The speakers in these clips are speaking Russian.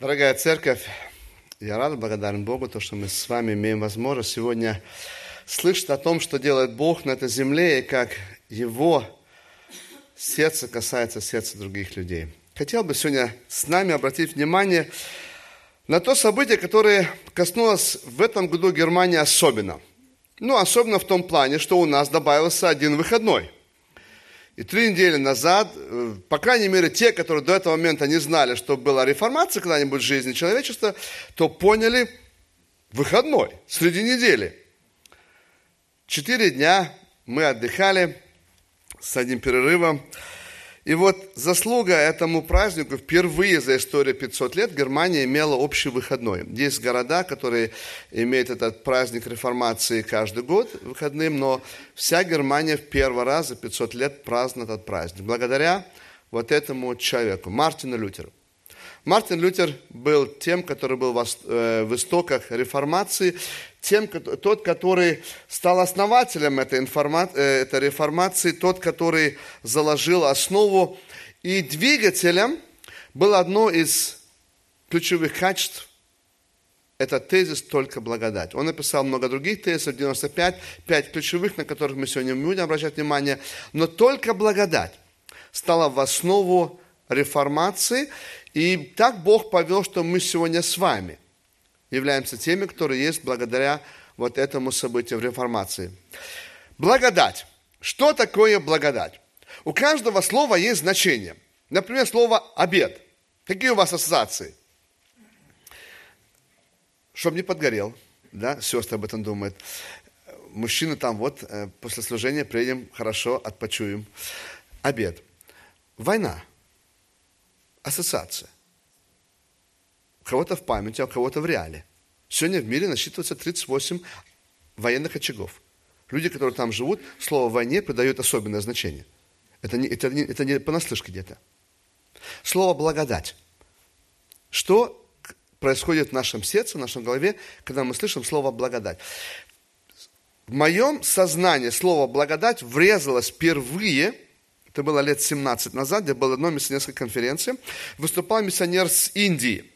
Дорогая церковь, я рад, благодарен Богу, то, что мы с вами имеем возможность сегодня слышать о том, что делает Бог на этой земле, и как Его сердце касается сердца других людей. Хотел бы сегодня с нами обратить внимание на то событие, которое коснулось в этом году Германии особенно. Ну, особенно в том плане, что у нас добавился один выходной – и три недели назад, э, по крайней мере, те, которые до этого момента не знали, что была реформация когда-нибудь в жизни человечества, то поняли выходной среди недели. Четыре дня мы отдыхали с одним перерывом. И вот заслуга этому празднику, впервые за историю 500 лет Германия имела общий выходной. Есть города, которые имеют этот праздник реформации каждый год выходным, но вся Германия в первый раз за 500 лет празднует этот праздник. Благодаря вот этому человеку, Мартину Лютеру. Мартин Лютер был тем, который был э, в истоках реформации, тем, тот, который стал основателем этой, э, этой реформации, тот, который заложил основу. И двигателем было одно из ключевых качеств это тезис «Только благодать». Он написал много других тезисов, 95, 5 ключевых, на которых мы сегодня будем обращать внимание. Но «Только благодать» стала в основу реформации. И так Бог повел, что мы сегодня с вами являемся теми, которые есть благодаря вот этому событию в реформации. Благодать. Что такое благодать? У каждого слова есть значение. Например, слово «обед». Какие у вас ассоциации? Чтобы не подгорел, да, сестры об этом думают. Мужчины там вот, э, после служения приедем, хорошо, отпочуем. Обед. Война ассоциация. У кого-то в памяти, а у кого-то в реале. Сегодня в мире насчитывается 38 военных очагов. Люди, которые там живут, слово «войне» придают особенное значение. Это не, это не, это не понаслышке где-то. Слово «благодать». Что происходит в нашем сердце, в нашем голове, когда мы слышим слово «благодать»? В моем сознании слово «благодать» врезалось впервые – это было лет 17 назад, где было одно миссионерской конференции, выступал миссионер с Индии.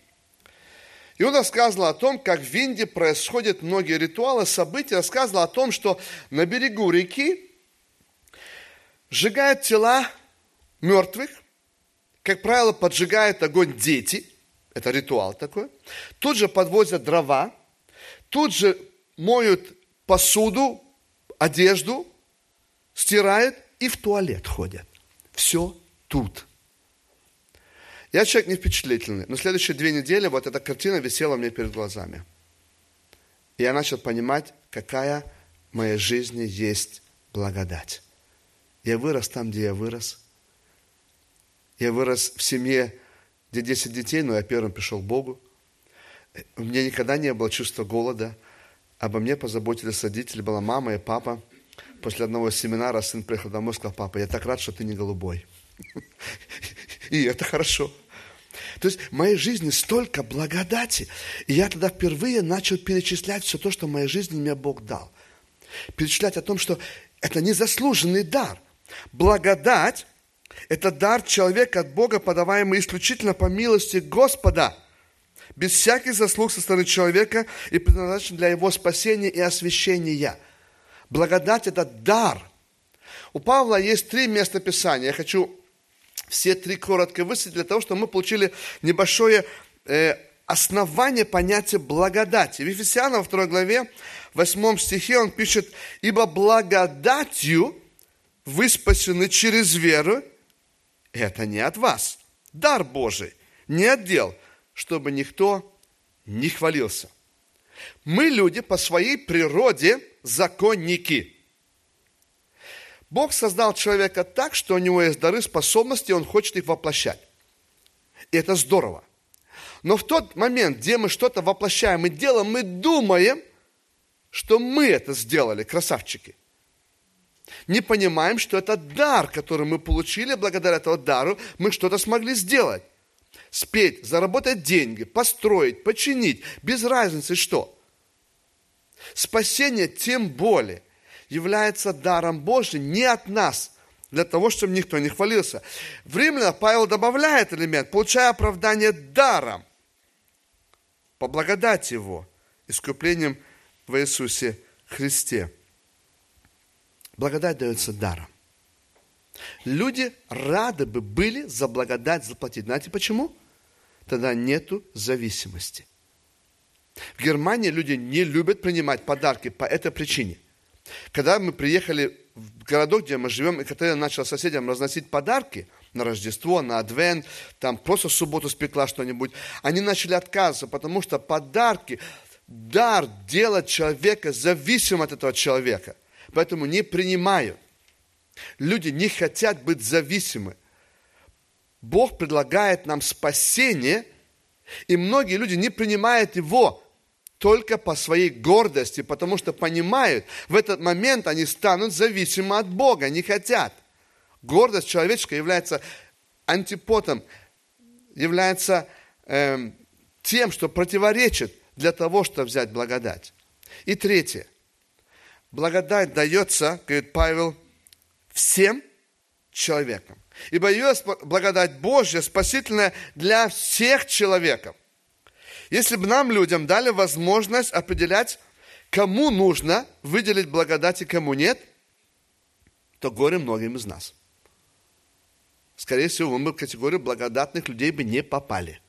И он рассказывал о том, как в Индии происходят многие ритуалы, события, рассказывал о том, что на берегу реки сжигают тела мертвых, как правило, поджигают огонь дети, это ритуал такой, тут же подвозят дрова, тут же моют посуду, одежду, стирают, и в туалет ходят. Все тут. Я человек не впечатлительный, но следующие две недели вот эта картина висела мне перед глазами. И я начал понимать, какая в моей жизни есть благодать. Я вырос там, где я вырос. Я вырос в семье, где 10 детей, но я первым пришел к Богу. У меня никогда не было чувства голода. Обо мне позаботились родители, была мама и папа – после одного семинара сын приехал домой и сказал, папа, я так рад, что ты не голубой. И это хорошо. То есть в моей жизни столько благодати. И я тогда впервые начал перечислять все то, что в моей жизни мне Бог дал. Перечислять о том, что это незаслуженный дар. Благодать – это дар человека от Бога, подаваемый исключительно по милости Господа, без всяких заслуг со стороны человека и предназначен для его спасения и освящения – Благодать – это дар. У Павла есть три места Писания. Я хочу все три коротко высветить для того, чтобы мы получили небольшое э, основание понятия благодати. В Ефесянам, во второй главе, в восьмом стихе он пишет, «Ибо благодатью вы спасены через веру, это не от вас, дар Божий, не от дел, чтобы никто не хвалился». Мы люди по своей природе – законники. Бог создал человека так, что у него есть дары, способности, и он хочет их воплощать. И это здорово. Но в тот момент, где мы что-то воплощаем и делаем, мы думаем, что мы это сделали, красавчики. Не понимаем, что это дар, который мы получили, благодаря этому дару мы что-то смогли сделать. Спеть, заработать деньги, построить, починить, без разницы что. Спасение тем более является даром Божьим не от нас, для того, чтобы никто не хвалился. В Римлянах Павел добавляет элемент, получая оправдание даром. по благодати Его, искуплением в Иисусе Христе. Благодать дается даром. Люди рады бы были за благодать заплатить. Знаете почему? Тогда нету зависимости. В Германии люди не любят принимать подарки по этой причине. Когда мы приехали в городок, где мы живем, и Катерина начала соседям разносить подарки на Рождество, на Адвент, там просто в субботу спекла что-нибудь, они начали отказываться, потому что подарки, дар делать человека зависимым от этого человека. Поэтому не принимают. Люди не хотят быть зависимы. Бог предлагает нам спасение, и многие люди не принимают его только по своей гордости, потому что понимают, в этот момент они станут зависимы от Бога, не хотят. Гордость человеческая является антипотом, является э, тем, что противоречит для того, чтобы взять благодать. И третье. Благодать дается, говорит Павел, всем человекам. Ибо есть благодать Божья, спасительная для всех человеков. Если бы нам, людям, дали возможность определять, кому нужно выделить благодать и кому нет, то горе многим из нас. Скорее всего, мы бы в категорию благодатных людей бы не попали.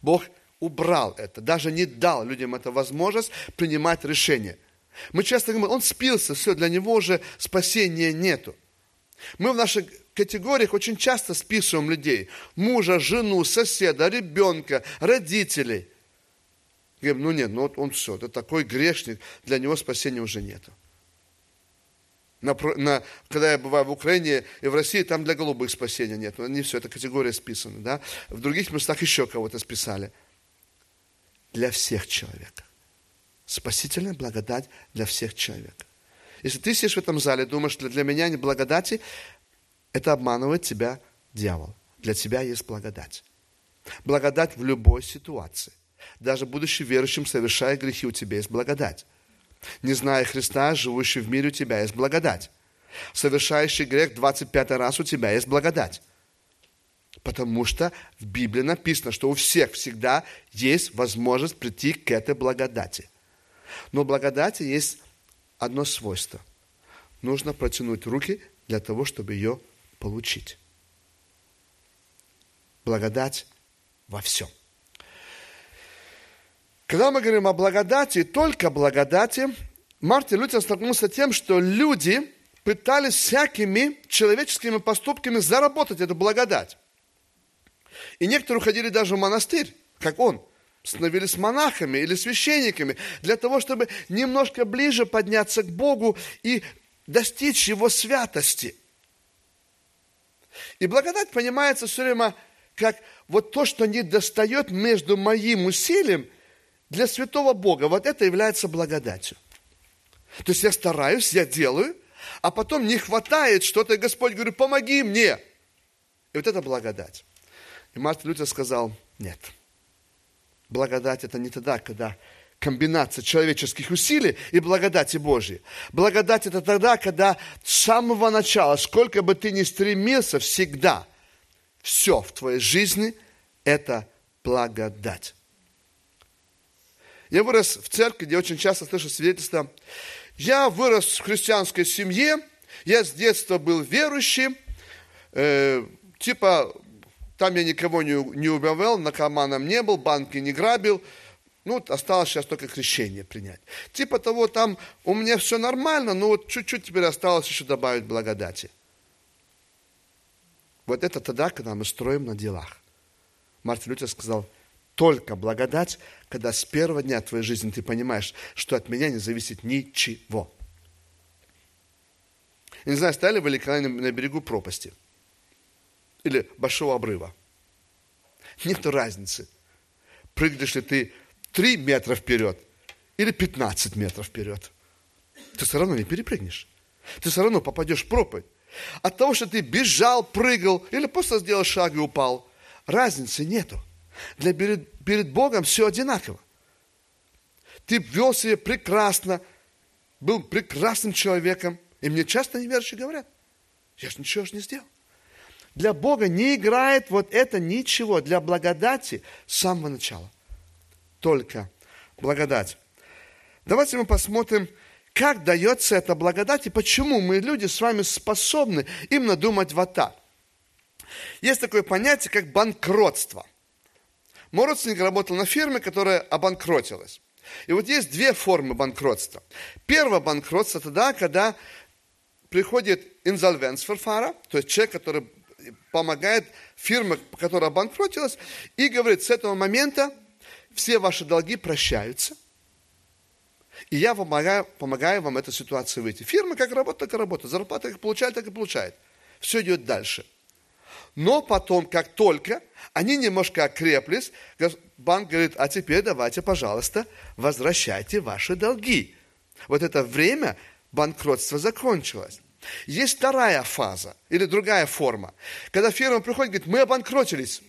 Бог убрал это, даже не дал людям эту возможность принимать решения. Мы часто говорим, он спился, все, для него уже спасения нету. Мы в наших категориях очень часто списываем людей. Мужа, жену, соседа, ребенка, родителей. Говорим, ну нет, ну вот он все, это такой грешник, для него спасения уже нету. На, на, когда я бываю в Украине и в России, там для голубых спасения нет. Не все, это категория списана. Да? В других местах еще кого-то списали. Для всех человека. Спасительная благодать для всех человека. Если ты сидишь в этом зале думаешь, что для меня не благодати, это обманывает тебя дьявол. Для тебя есть благодать. Благодать в любой ситуации. Даже будучи верующим, совершая грехи, у тебя есть благодать. Не зная Христа, живущий в мире, у тебя есть благодать. Совершающий грех 25 раз у тебя есть благодать. Потому что в Библии написано, что у всех всегда есть возможность прийти к этой благодати. Но благодати есть одно свойство. Нужно протянуть руки для того, чтобы ее получить. Благодать во всем. Когда мы говорим о благодати, только благодати, Мартин Лютер столкнулся с тем, что люди пытались всякими человеческими поступками заработать эту благодать. И некоторые уходили даже в монастырь, как он, становились монахами или священниками, для того, чтобы немножко ближе подняться к Богу и достичь Его святости. И благодать понимается все время как вот то, что не достает между моим усилием – для святого Бога вот это является благодатью. То есть я стараюсь, я делаю, а потом не хватает что-то, и Господь говорит, помоги мне. И вот это благодать. И Мартин Лютер сказал, нет. Благодать это не тогда, когда комбинация человеческих усилий и благодати Божьей. Благодать это тогда, когда с самого начала, сколько бы ты ни стремился, всегда все в твоей жизни это благодать. Я вырос в церкви, где очень часто слышу свидетельства. Я вырос в христианской семье, я с детства был верующим, э, типа там я никого не, не убивал, наркоманом не был, банки не грабил, ну, осталось сейчас только крещение принять. Типа того, там у меня все нормально, но вот чуть-чуть теперь осталось еще добавить благодати. Вот это тогда, когда мы строим на делах. Мартин Лютер сказал, только благодать, когда с первого дня твоей жизни ты понимаешь, что от меня не зависит ничего. Я не знаю, стояли вы ли когда на берегу пропасти или большого обрыва. Нет разницы, прыгнешь ли ты 3 метра вперед или 15 метров вперед. Ты все равно не перепрыгнешь. Ты все равно попадешь в пропасть. От того, что ты бежал, прыгал или просто сделал шаг и упал, разницы нету. Для перед, перед Богом все одинаково. Ты вел себя прекрасно, был прекрасным человеком. И мне часто неверующие говорят, я же ничего же не сделал. Для Бога не играет вот это ничего, для благодати с самого начала. Только благодать. Давайте мы посмотрим, как дается эта благодать и почему мы, люди, с вами способны именно думать вот так. Есть такое понятие, как банкротство. Мой родственник работал на фирме, которая обанкротилась. И вот есть две формы банкротства. Первое банкротство тогда, когда приходит инсольвенцферфара, то есть человек, который помогает фирме, которая обанкротилась, и говорит, с этого момента все ваши долги прощаются, и я помогаю, помогаю вам эту ситуацию выйти. Фирма как работает, так и работает. Зарплата как получает, так и получает. Все идет дальше. Но потом, как только они немножко окреплись, банк говорит, а теперь давайте, пожалуйста, возвращайте ваши долги. Вот это время банкротства закончилось. Есть вторая фаза или другая форма, когда фирма приходит и говорит, мы обанкротились.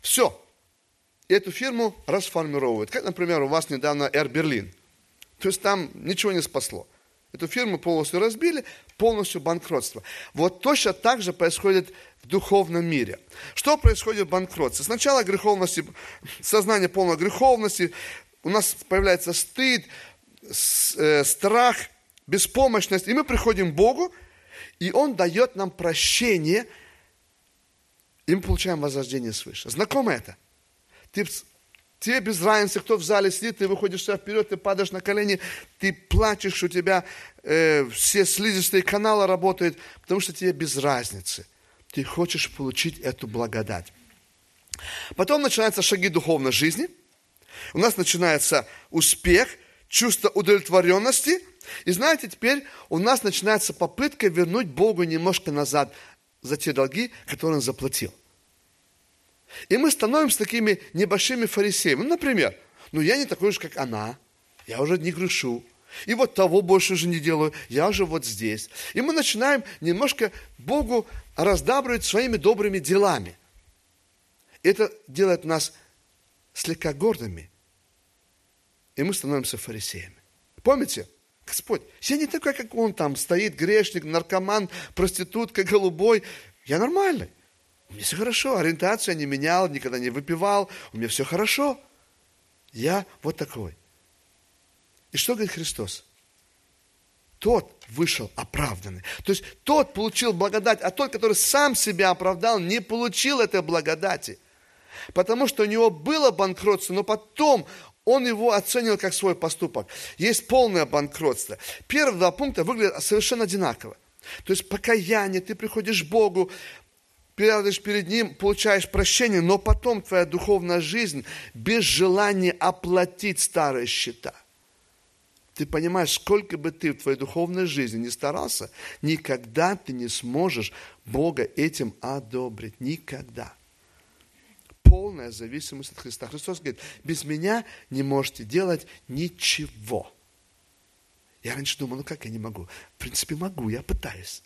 Все. Эту фирму расформировывают. Как, например, у вас недавно Air Berlin. То есть там ничего не спасло. Эту фирму полностью разбили, полностью банкротство. Вот точно так же происходит в духовном мире. Что происходит в банкротстве? Сначала греховности, сознание полной греховности, у нас появляется стыд, э, страх, беспомощность, и мы приходим к Богу, и Он дает нам прощение, и мы получаем возрождение свыше. Знакомо это? Ты, тебе без разницы, кто в зале сидит, ты выходишь сюда вперед, ты падаешь на колени, ты плачешь, у тебя э, все слизистые каналы работают, потому что тебе без разницы. Ты хочешь получить эту благодать. Потом начинаются шаги духовной жизни. У нас начинается успех, чувство удовлетворенности – и знаете, теперь у нас начинается попытка вернуть Богу немножко назад за те долги, которые Он заплатил. И мы становимся такими небольшими фарисеями. Ну, например, ну я не такой же, как она, я уже не грешу. И вот того больше уже не делаю, я уже вот здесь. И мы начинаем немножко Богу раздабривать своими добрыми делами. Это делает нас слегка гордыми. И мы становимся фарисеями. Помните? Господь, я не такой, как он там, стоит грешник, наркоман, проститутка, голубой. Я нормальный. У меня все хорошо, ориентацию я не менял, никогда не выпивал, у меня все хорошо. Я вот такой. И что говорит Христос? Тот вышел оправданный. То есть тот получил благодать, а тот, который сам себя оправдал, не получил этой благодати. Потому что у него было банкротство, но потом он его оценил как свой поступок. Есть полное банкротство. Первые два пункта выглядят совершенно одинаково. То есть покаяние, ты приходишь к Богу, передаешь перед Ним, получаешь прощение, но потом твоя духовная жизнь без желания оплатить старые счета. Ты понимаешь, сколько бы ты в твоей духовной жизни не старался, никогда ты не сможешь Бога этим одобрить. Никогда полная зависимость от Христа. Христос говорит, без меня не можете делать ничего. Я раньше думал, ну как я не могу? В принципе, могу, я пытаюсь.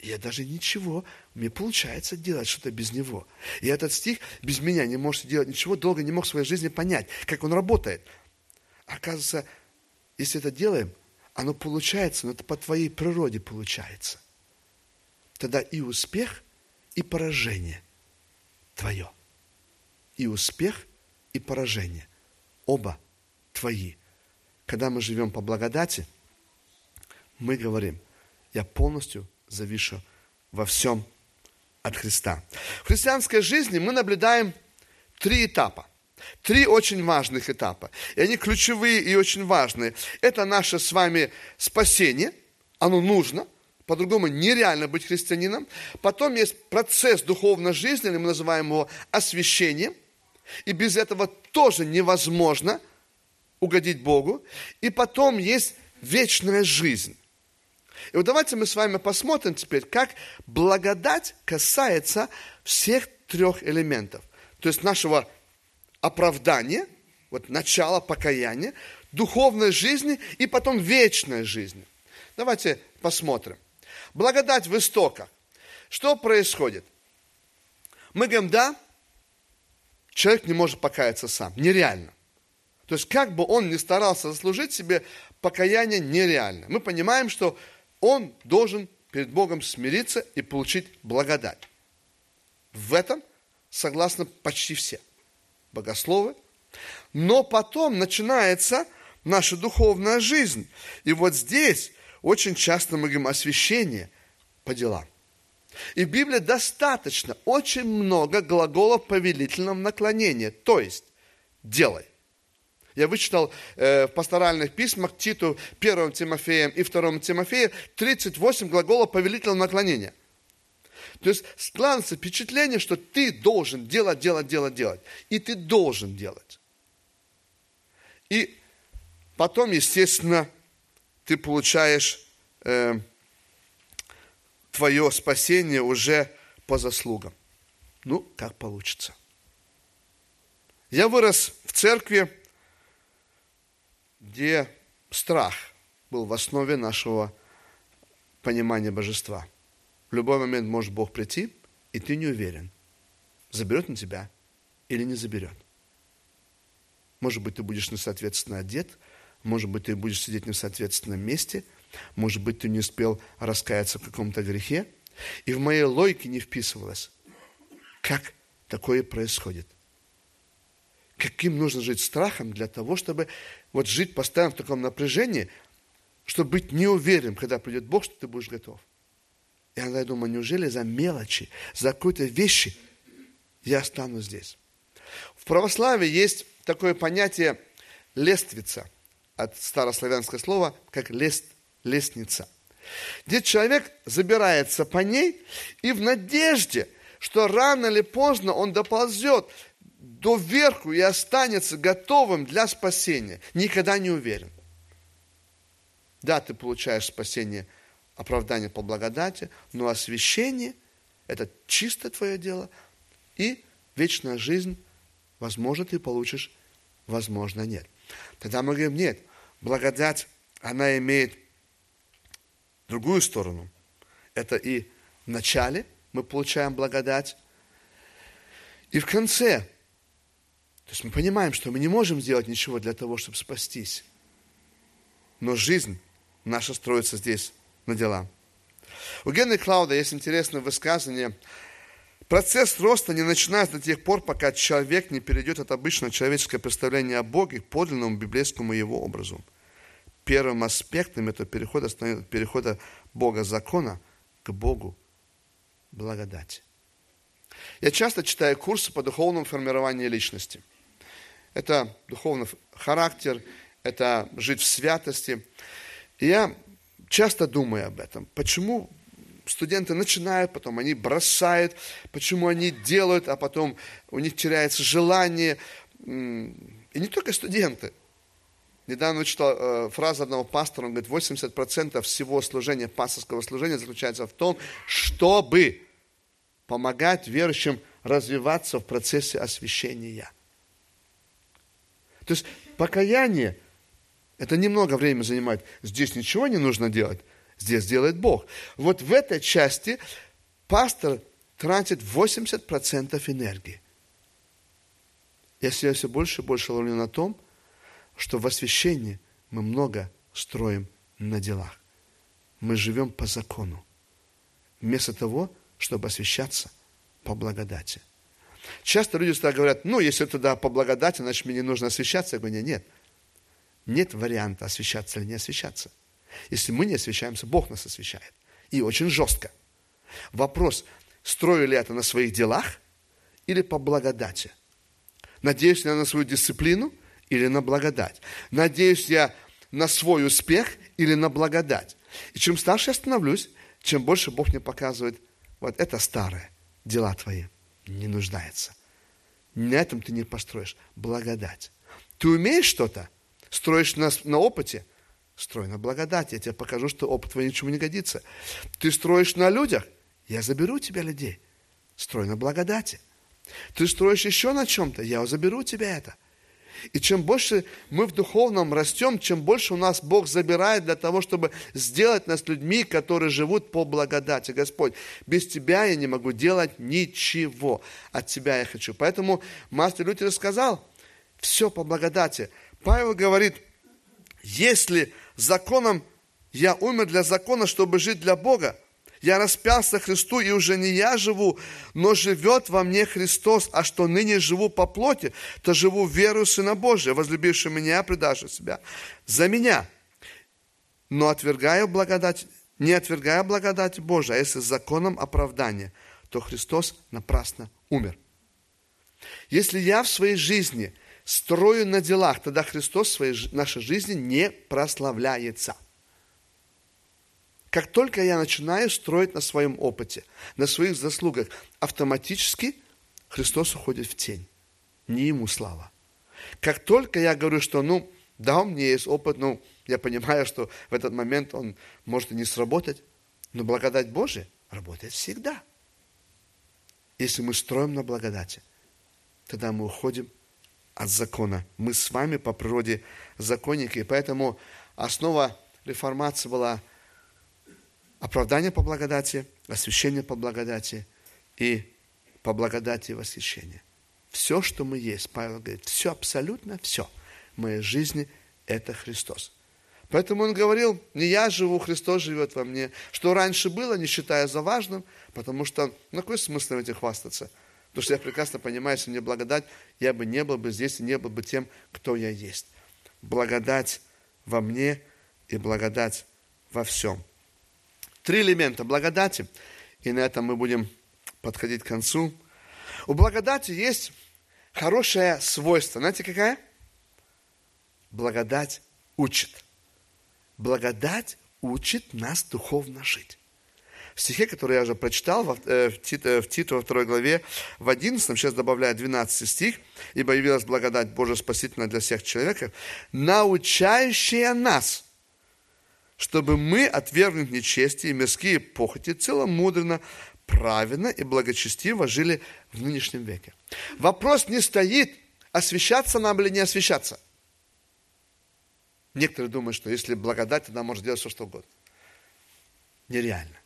Я даже ничего, мне получается делать что-то без него. И этот стих, без меня не можете делать ничего, долго не мог в своей жизни понять, как он работает. Оказывается, если это делаем, оно получается, но это по твоей природе получается. Тогда и успех, и поражение твое и успех, и поражение. Оба твои. Когда мы живем по благодати, мы говорим, я полностью завишу во всем от Христа. В христианской жизни мы наблюдаем три этапа. Три очень важных этапа. И они ключевые и очень важные. Это наше с вами спасение. Оно нужно. По-другому нереально быть христианином. Потом есть процесс духовной жизни, или мы называем его освящением – и без этого тоже невозможно угодить Богу. И потом есть вечная жизнь. И вот давайте мы с вами посмотрим теперь, как благодать касается всех трех элементов. То есть нашего оправдания, вот начала покаяния, духовной жизни и потом вечной жизни. Давайте посмотрим. Благодать в истоках. Что происходит? Мы говорим, да, человек не может покаяться сам. Нереально. То есть, как бы он ни старался заслужить себе, покаяние нереально. Мы понимаем, что он должен перед Богом смириться и получить благодать. В этом согласны почти все. Богословы, Но потом начинается наша духовная жизнь. И вот здесь очень часто мы говорим освящение по делам. И в Библии достаточно, очень много глаголов повелительного наклонения. То есть, делай. Я вычитал э, в пасторальных письмах Титу, 1 Тимофеем и 2 Тимофея 38 глаголов повелительного наклонения. То есть складывается впечатление, что ты должен делать, делать, делать, делать. И ты должен делать. И потом, естественно, ты получаешь э, твое спасение уже по заслугам. Ну, как получится. Я вырос в церкви, где страх был в основе нашего понимания божества. В любой момент может Бог прийти, и ты не уверен, заберет он тебя или не заберет. Может быть, ты будешь несоответственно одет, может быть, ты будешь сидеть в несоответственном месте, может быть, ты не успел раскаяться в каком-то грехе. И в моей логике не вписывалось, как такое происходит. Каким нужно жить страхом для того, чтобы вот жить постоянно в таком напряжении, чтобы быть неуверенным, когда придет Бог, что ты будешь готов. И я думаю, неужели за мелочи, за какой-то вещи я останусь здесь? В православии есть такое понятие лествица, от старославянского слова, как лест, лестница. Где человек забирается по ней и в надежде, что рано или поздно он доползет до верху и останется готовым для спасения. Никогда не уверен. Да, ты получаешь спасение, оправдание по благодати, но освящение – это чисто твое дело, и вечная жизнь, возможно, ты получишь, возможно, нет. Тогда мы говорим, нет, благодать, она имеет другую сторону. Это и в начале мы получаем благодать, и в конце. То есть мы понимаем, что мы не можем сделать ничего для того, чтобы спастись. Но жизнь наша строится здесь на дела. У Генри Клауда есть интересное высказывание. Процесс роста не начинается до тех пор, пока человек не перейдет от обычного человеческого представления о Боге к подлинному библейскому его образу. Первым аспектом этого перехода становится перехода Бога закона к Богу благодати. Я часто читаю курсы по духовному формированию личности. Это духовный характер, это жить в святости. И я часто думаю об этом. Почему студенты начинают, потом они бросают, почему они делают, а потом у них теряется желание. И не только студенты. Недавно читал э, фразу одного пастора, он говорит, 80% всего служения, пасторского служения заключается в том, чтобы помогать верующим развиваться в процессе освящения. То есть покаяние, это немного времени занимает. Здесь ничего не нужно делать, здесь делает Бог. Вот в этой части пастор тратит 80% энергии. Если я все больше и больше ловлю на том, что в освящении мы много строим на делах. Мы живем по закону. Вместо того, чтобы освящаться по благодати. Часто люди всегда говорят, ну, если тогда по благодати, значит, мне не нужно освящаться. Я говорю, нет, нет варианта освящаться или не освящаться. Если мы не освящаемся, Бог нас освящает. И очень жестко. Вопрос, строю ли это на своих делах или по благодати? Надеюсь ли я на свою дисциплину или на благодать? Надеюсь я на свой успех или на благодать? И чем старше я становлюсь, чем больше Бог мне показывает вот это старое, дела твои, не нуждается. На этом ты не построишь. Благодать. Ты умеешь что-то? Строишь на, на опыте? Строй на благодати. Я тебе покажу, что опыт твой ничему не годится. Ты строишь на людях? Я заберу тебя людей. Строй на благодати. Ты строишь еще на чем-то? Я заберу тебя это. И чем больше мы в духовном растем, чем больше у нас Бог забирает для того, чтобы сделать нас людьми, которые живут по благодати. Господь, без Тебя я не могу делать ничего. От Тебя я хочу. Поэтому мастер Лютер сказал, все по благодати. Павел говорит, если законом я умер для закона, чтобы жить для Бога, Я распялся Христу, и уже не я живу, но живет во мне Христос, а что ныне живу по плоти, то живу верою Сына Божия, возлюбивший меня, предавший себя. За меня. Но отвергаю благодать, не отвергая благодать Божия, а если законом оправдания, то Христос напрасно умер. Если я в своей жизни строю на делах, тогда Христос в своей, нашей жизни не прославляется – как только я начинаю строить на своем опыте, на своих заслугах, автоматически Христос уходит в тень. Не ему слава. Как только я говорю, что, ну, да, у меня есть опыт, ну, я понимаю, что в этот момент он может и не сработать, но благодать Божия работает всегда. Если мы строим на благодати, тогда мы уходим от закона. Мы с вами по природе законники, и поэтому основа реформации была – оправдание по благодати, освящение по благодати и по благодати восхищение. Все, что мы есть, Павел говорит, все, абсолютно все в моей жизни – это Христос. Поэтому он говорил, не я живу, Христос живет во мне. Что раньше было, не считая за важным, потому что, ну какой смысл в этим хвастаться? Потому что я прекрасно понимаю, если не благодать, я бы не был бы здесь и не был бы тем, кто я есть. Благодать во мне и благодать во всем. Три элемента благодати, и на этом мы будем подходить к концу. У благодати есть хорошее свойство. Знаете, какая? Благодать учит. Благодать учит нас духовно жить. В стихе, который я уже прочитал, в, э, в, Тито, в Титу во второй главе, в 11, сейчас добавляю 12 стих, «Ибо явилась благодать Божия спасительная для всех человеков, научающая нас чтобы мы, отвергнув нечестие и мирские похоти, целомудренно, правильно и благочестиво жили в нынешнем веке. Вопрос не стоит, освещаться нам или не освещаться. Некоторые думают, что если благодать, тогда может делать все, что угодно. Нереально.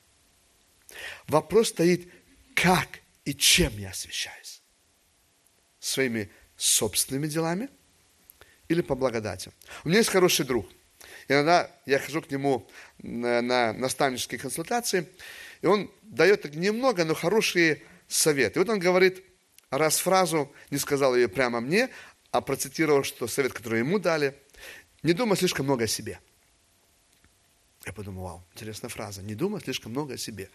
Вопрос стоит, как и чем я освещаюсь. Своими собственными делами или по благодати. У меня есть хороший друг – Иногда я хожу к нему на, на наставнические консультации, и он дает немного, но хорошие советы. И вот он говорит, раз фразу, не сказал ее прямо мне, а процитировал, что совет, который ему дали, не думай слишком много о себе. Я подумал, вау, интересная фраза, не думай слишком много о себе.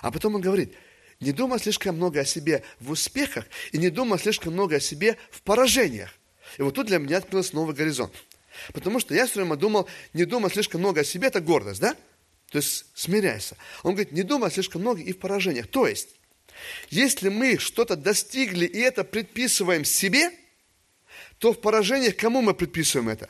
А потом он говорит, не думай слишком много о себе в успехах и не думай слишком много о себе в поражениях. И вот тут для меня открылся новый горизонт. Потому что я все время думал, не думай слишком много о себе, это гордость, да? То есть смиряйся. Он говорит, не думай слишком много и в поражениях. То есть, если мы что-то достигли и это предписываем себе, то в поражениях кому мы предписываем это?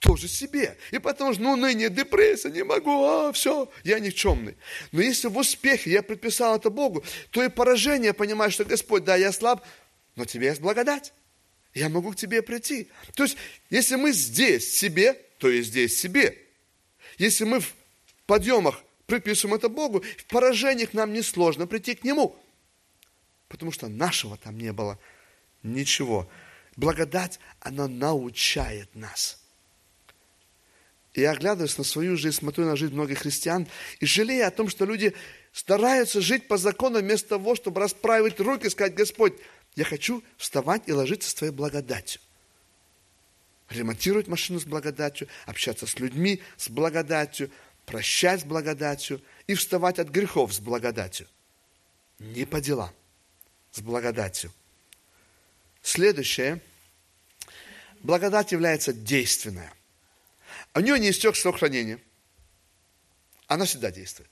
Тоже себе. И потому что, ну, ныне депрессия, не могу, а, все, я никчемный. Но если в успехе я предписал это Богу, то и поражение, понимаю, что Господь, да, я слаб, но тебе есть благодать я могу к тебе прийти. То есть, если мы здесь себе, то и здесь себе. Если мы в подъемах приписываем это Богу, в поражениях нам несложно прийти к Нему. Потому что нашего там не было ничего. Благодать, она научает нас. Я оглядываюсь на свою жизнь, смотрю на жизнь многих христиан и жалею о том, что люди стараются жить по закону вместо того, чтобы расправить руки и сказать, Господь, я хочу вставать и ложиться с Твоей благодатью. Ремонтировать машину с благодатью, общаться с людьми с благодатью, прощать с благодатью и вставать от грехов с благодатью. Не по делам, с благодатью. Следующее. Благодать является действенная. У нее не истек срок хранения. Она всегда действует.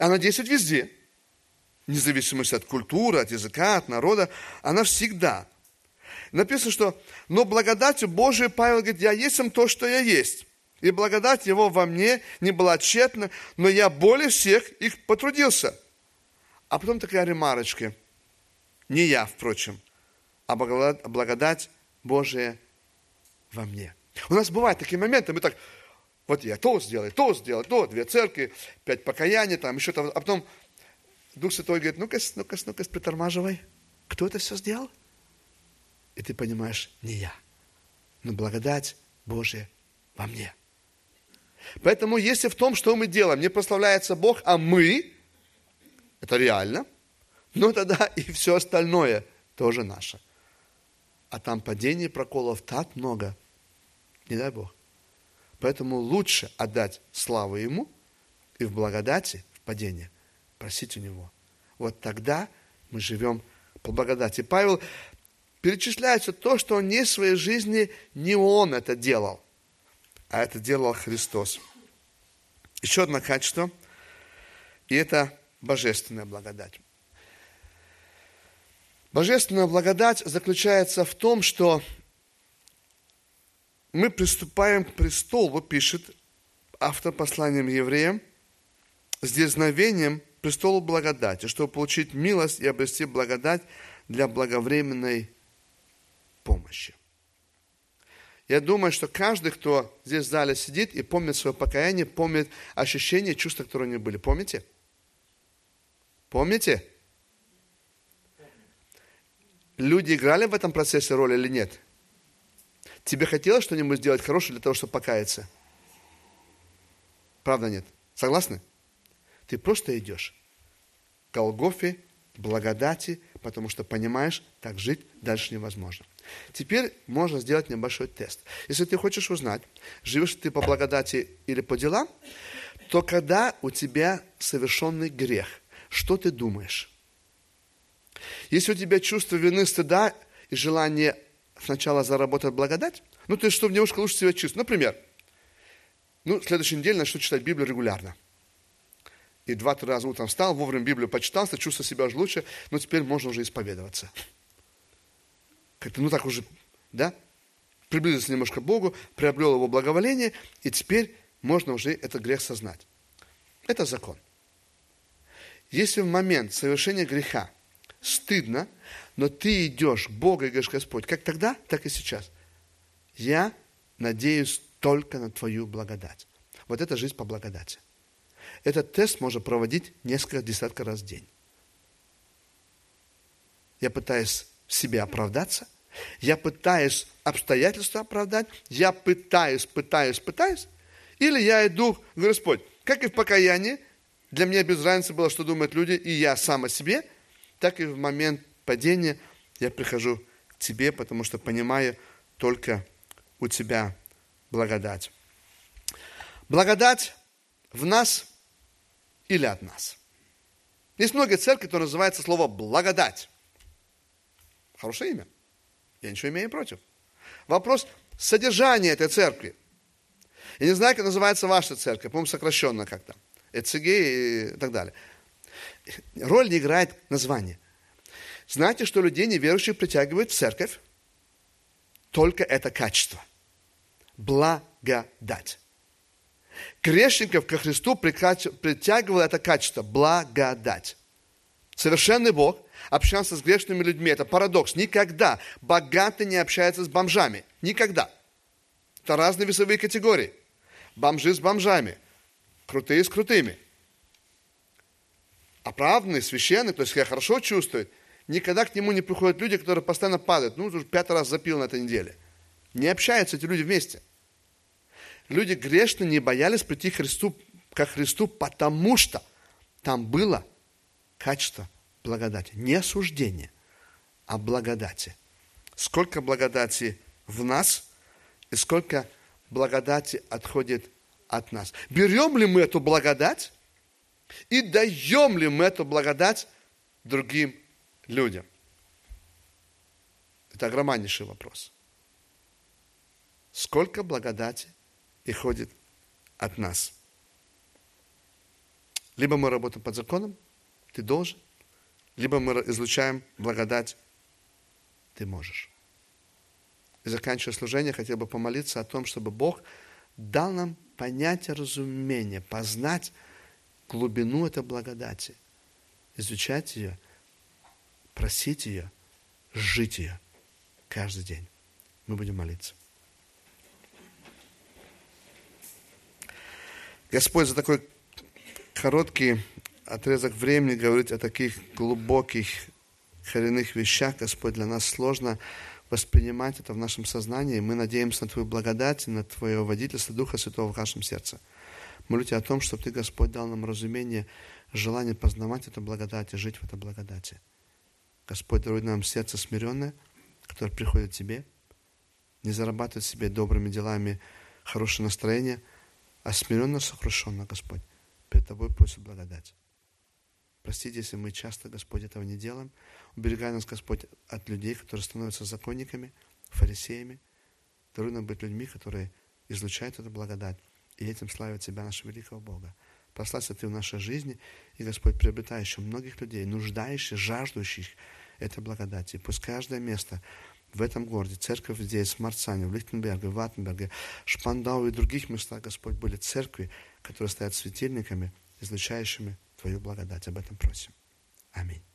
Она действует везде независимость от культуры, от языка, от народа, она всегда. Написано, что «но благодатью Божией Павел говорит, я есть то, что я есть». И благодать его во мне не была тщетна, но я более всех их потрудился. А потом такая ремарочка. Не я, впрочем, а благодать Божия во мне. У нас бывают такие моменты, мы так, вот я то сделаю, то сделаю, то, две церкви, пять покаяний, там еще там, а потом Дух Святой говорит, ну-ка, ну-ка, ну-ка, притормаживай. Кто это все сделал? И ты понимаешь, не я, но благодать Божия во мне. Поэтому если в том, что мы делаем, не прославляется Бог, а мы, это реально, но тогда и все остальное тоже наше. А там падений проколов так много, не дай Бог. Поэтому лучше отдать славу Ему и в благодати, в падении, просить у Него. Вот тогда мы живем по благодати. Павел перечисляется то, что он не в своей жизни, не он это делал, а это делал Христос. Еще одно качество, и это божественная благодать. Божественная благодать заключается в том, что мы приступаем к престолу, пишет автор послания евреям, с дерзновением престолу благодати, чтобы получить милость и обрести благодать для благовременной помощи. Я думаю, что каждый, кто здесь в зале сидит и помнит свое покаяние, помнит ощущения, чувства, которые у него были. Помните? Помните? Люди играли в этом процессе роль или нет? Тебе хотелось что-нибудь сделать хорошее для того, чтобы покаяться? Правда нет? Согласны? Ты просто идешь Голгофе, благодати, потому что понимаешь, так жить дальше невозможно. Теперь можно сделать небольшой тест. Если ты хочешь узнать, живешь ты по благодати или по делам, то когда у тебя совершенный грех, что ты думаешь? Если у тебя чувство вины, стыда и желание сначала заработать благодать, ну, то есть, чтобы немножко лучше себя чувствовать. Например, ну, следующей неделе начну читать Библию регулярно. И два-три раза утром встал, вовремя Библию почитал, чувствую себя уже лучше, но теперь можно уже исповедоваться. Как-то, ну, так уже, да? Приблизился немножко к Богу, приобрел его благоволение, и теперь можно уже этот грех сознать. Это закон. Если в момент совершения греха стыдно, но ты идешь к Богу и говоришь, Господь, как тогда, так и сейчас. Я надеюсь только на Твою благодать. Вот это жизнь по благодати. Этот тест можно проводить несколько десятков раз в день. Я пытаюсь себе оправдаться, я пытаюсь обстоятельства оправдать, я пытаюсь, пытаюсь, пытаюсь, или я иду, Господь, как и в покаянии, для меня без разницы было, что думают люди, и я сам о себе – так и в момент падения я прихожу к Тебе, потому что понимаю только у Тебя благодать. Благодать в нас или от нас. Есть многие церкви, которые называются слово «благодать». Хорошее имя. Я ничего имею против. Вопрос содержания этой церкви. Я не знаю, как называется ваша церковь, по-моему, сокращенно как-то. ЭЦГ и так далее. Роль не играет название. Знаете, что людей неверующих притягивает в церковь? Только это качество. Благодать. Грешников ко Христу притягивало это качество. Благодать. Совершенный Бог общался с грешными людьми. Это парадокс. Никогда богатый не общается с бомжами. Никогда. Это разные весовые категории. Бомжи с бомжами. Крутые с крутыми оправданный, священный, то есть себя хорошо чувствует, никогда к нему не приходят люди, которые постоянно падают. Ну, уже пятый раз запил на этой неделе. Не общаются эти люди вместе. Люди грешно не боялись прийти к Христу, ко Христу, потому что там было качество благодати. Не осуждение, а благодати. Сколько благодати в нас и сколько благодати отходит от нас. Берем ли мы эту благодать и даем ли мы эту благодать другим людям? Это огромнейший вопрос. Сколько благодати исходит от нас? Либо мы работаем под законом, ты должен, либо мы излучаем благодать, ты можешь. И заканчивая служение, хотел бы помолиться о том, чтобы Бог дал нам понятие разумения, познать глубину этой благодати, изучать ее, просить ее, жить ее каждый день. Мы будем молиться. Господь, за такой короткий отрезок времени говорить о таких глубоких, коренных вещах, Господь, для нас сложно. воспринимать это в нашем сознании. Мы надеемся на Твою благодать, на Твое водительство Духа Святого в нашем сердце. Молю Тебя о том, чтобы Ты, Господь, дал нам разумение, желание познавать эту благодать и жить в этой благодати. Господь, даруй нам сердце смиренное, которое приходит к Тебе, не зарабатывать себе добрыми делами хорошее настроение, а смиренно сокрушенно, Господь, перед Тобой просит благодать. Простите, если мы часто, Господь, этого не делаем. Уберегай нас, Господь, от людей, которые становятся законниками, фарисеями. Даруй нам быть людьми, которые излучают эту благодать и этим славят Тебя, нашего великого Бога. Прославься Ты в нашей жизни, и, Господь, приобретай многих людей, нуждающих, жаждущих этой благодати. Пусть каждое место в этом городе, церковь здесь, в Марцане, в Лихтенберге, в Ваттенберге, Шпандау и других местах, Господь, были церкви, которые стоят светильниками, излучающими Твою благодать. Об этом просим. Аминь.